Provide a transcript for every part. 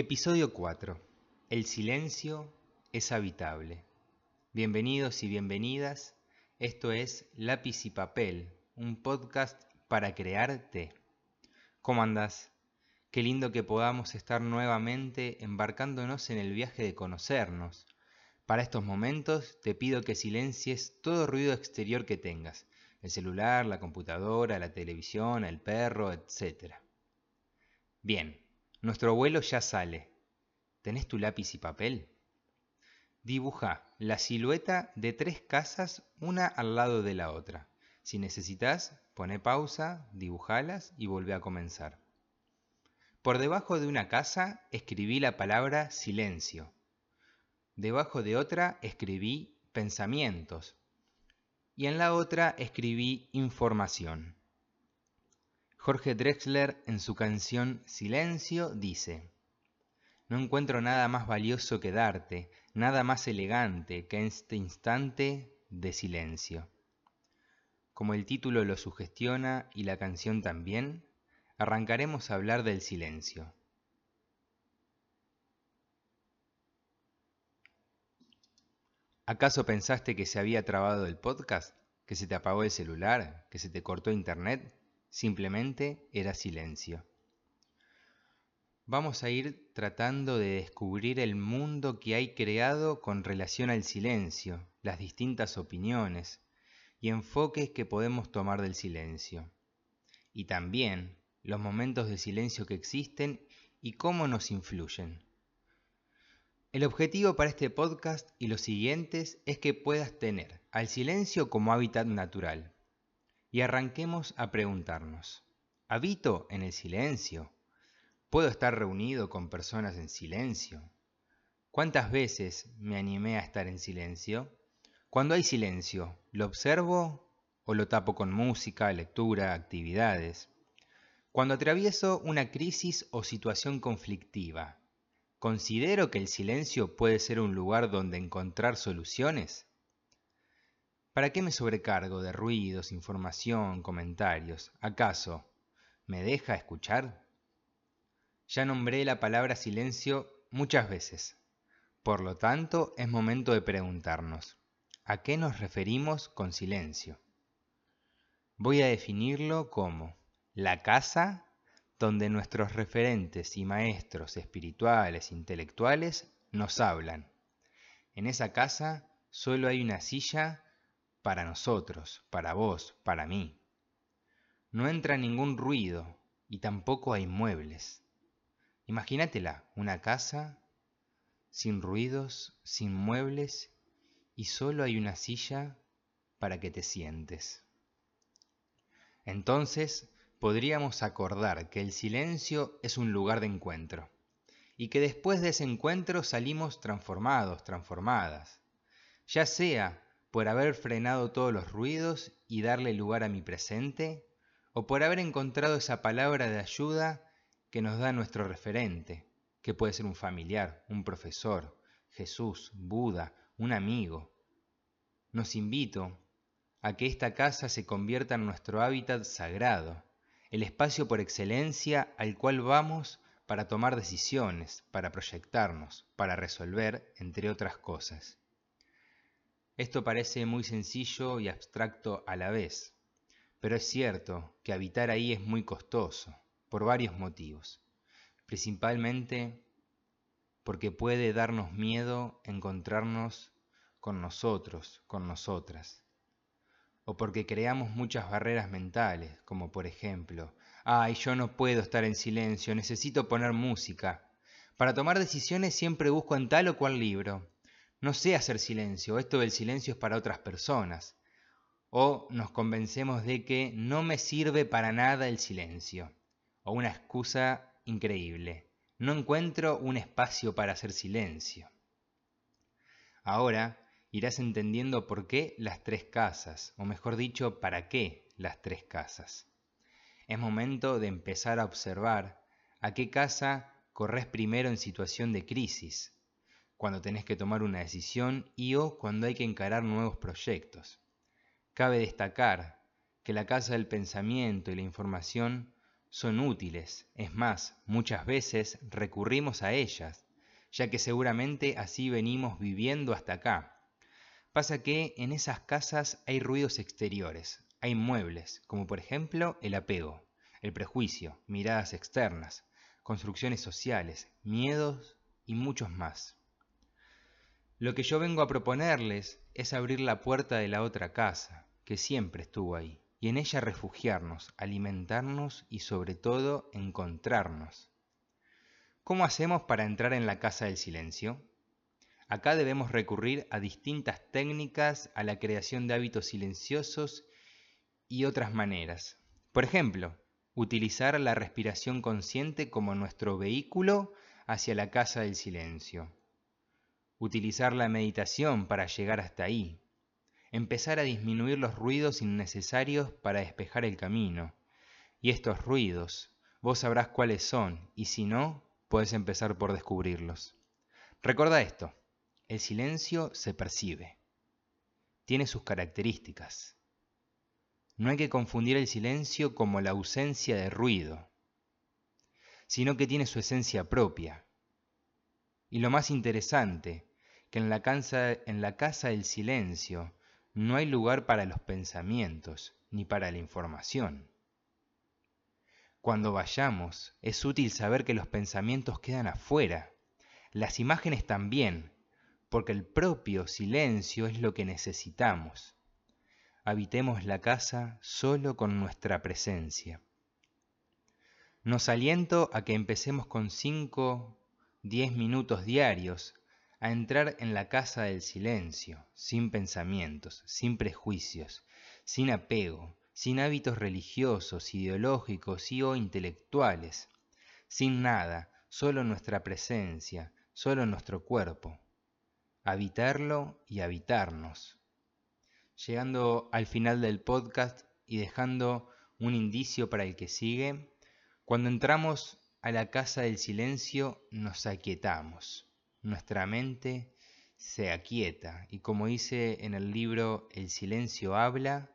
Episodio 4. El silencio es habitable. Bienvenidos y bienvenidas. Esto es Lápiz y Papel, un podcast para crearte. ¿Cómo andas? Qué lindo que podamos estar nuevamente embarcándonos en el viaje de conocernos. Para estos momentos te pido que silencies todo ruido exterior que tengas, el celular, la computadora, la televisión, el perro, etc. Bien, nuestro vuelo ya sale. ¿Tenés tu lápiz y papel? Dibuja la silueta de tres casas una al lado de la otra. Si necesitas, pone pausa, dibujalas y vuelve a comenzar. Por debajo de una casa escribí la palabra silencio. Debajo de otra escribí pensamientos. Y en la otra escribí información. Jorge Drexler en su canción Silencio dice, No encuentro nada más valioso que darte, nada más elegante que este instante de silencio. Como el título lo sugestiona y la canción también, arrancaremos a hablar del silencio. ¿Acaso pensaste que se había trabado el podcast? ¿Que se te apagó el celular? ¿Que se te cortó internet? Simplemente era silencio. Vamos a ir tratando de descubrir el mundo que hay creado con relación al silencio, las distintas opiniones y enfoques que podemos tomar del silencio. Y también los momentos de silencio que existen y cómo nos influyen. El objetivo para este podcast y los siguientes es que puedas tener al silencio como hábitat natural, y arranquemos a preguntarnos, ¿habito en el silencio? ¿Puedo estar reunido con personas en silencio? ¿Cuántas veces me animé a estar en silencio? Cuando hay silencio, ¿lo observo o lo tapo con música, lectura, actividades? Cuando atravieso una crisis o situación conflictiva, ¿considero que el silencio puede ser un lugar donde encontrar soluciones? ¿Para qué me sobrecargo de ruidos, información, comentarios? ¿Acaso me deja escuchar? Ya nombré la palabra silencio muchas veces. Por lo tanto, es momento de preguntarnos, ¿a qué nos referimos con silencio? Voy a definirlo como la casa donde nuestros referentes y maestros espirituales, intelectuales, nos hablan. En esa casa solo hay una silla para nosotros, para vos, para mí. No entra ningún ruido y tampoco hay muebles. Imagínatela, una casa sin ruidos, sin muebles y solo hay una silla para que te sientes. Entonces podríamos acordar que el silencio es un lugar de encuentro y que después de ese encuentro salimos transformados, transformadas, ya sea por haber frenado todos los ruidos y darle lugar a mi presente, o por haber encontrado esa palabra de ayuda que nos da nuestro referente, que puede ser un familiar, un profesor, Jesús, Buda, un amigo. Nos invito a que esta casa se convierta en nuestro hábitat sagrado, el espacio por excelencia al cual vamos para tomar decisiones, para proyectarnos, para resolver, entre otras cosas. Esto parece muy sencillo y abstracto a la vez, pero es cierto que habitar ahí es muy costoso, por varios motivos. Principalmente porque puede darnos miedo encontrarnos con nosotros, con nosotras. O porque creamos muchas barreras mentales, como por ejemplo, ay, yo no puedo estar en silencio, necesito poner música. Para tomar decisiones siempre busco en tal o cual libro, no sé hacer silencio, esto del silencio es para otras personas. O nos convencemos de que no me sirve para nada el silencio. O una excusa increíble. No encuentro un espacio para hacer silencio. Ahora irás entendiendo por qué las tres casas, o mejor dicho, para qué las tres casas. Es momento de empezar a observar a qué casa corres primero en situación de crisis, cuando tenés que tomar una decisión y o cuando hay que encarar nuevos proyectos. Cabe destacar que la casa del pensamiento y la información son útiles, es más, muchas veces recurrimos a ellas, ya que seguramente así venimos viviendo hasta acá. Pasa que en esas casas hay ruidos exteriores, hay muebles, como por ejemplo el apego, el prejuicio, miradas externas, construcciones sociales, miedos y muchos más. Lo que yo vengo a proponerles es abrir la puerta de la otra casa, que siempre estuvo ahí, y en ella refugiarnos, alimentarnos y sobre todo encontrarnos. ¿Cómo hacemos para entrar en la casa del silencio? Acá debemos recurrir a distintas técnicas, a la creación de hábitos silenciosos y otras maneras. Por ejemplo, utilizar la respiración consciente como nuestro vehículo hacia la casa del silencio. Utilizar la meditación para llegar hasta ahí. Empezar a disminuir los ruidos innecesarios para despejar el camino. Y estos ruidos, vos sabrás cuáles son, y si no, puedes empezar por descubrirlos. Recuerda esto, el silencio se percibe. Tiene sus características. No hay que confundir el silencio como la ausencia de ruido, sino que tiene su esencia propia. Y lo más interesante, que en la, casa, en del silencio no hay lugar para los pensamientos ni para la información. Cuando vayamos, es útil saber que los pensamientos quedan afuera, las imágenes también, porque el propio silencio es lo que necesitamos habitemos la casa solo con nuestra presencia. Nos aliento a que empecemos con 5, 10 minutos diarios a entrar en la casa del silencio, sin pensamientos, sin prejuicios, sin apego, sin hábitos religiosos, ideológicos y o intelectuales, sin nada, solo nuestra presencia, solo nuestro cuerpo. Habitarlo y habitarnos llegando al final del podcast y dejando un indicio para el que sigue, cuando entramos a la casa del silencio nos aquietamos, nuestra mente se aquieta y como dice en el libro El silencio habla,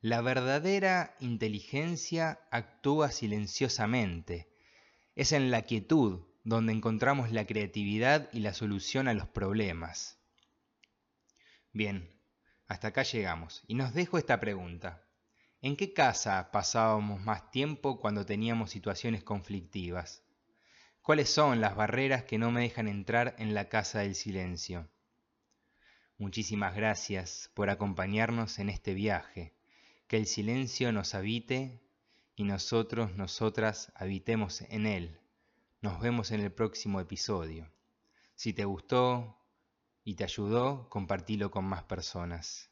la verdadera inteligencia actúa silenciosamente. Es en la quietud donde encontramos la creatividad y la solución a los problemas. Bien, hasta acá llegamos y nos dejo esta pregunta. ¿En qué casa pasábamos más tiempo cuando teníamos situaciones conflictivas? ¿Cuáles son las barreras que no me dejan entrar en la casa del silencio? Muchísimas gracias por acompañarnos en este viaje. Que el silencio nos habite y nosotros, nosotras habitemos en él. Nos vemos en el próximo episodio. Si te gustó, y te ayudó, compartilo con más personas.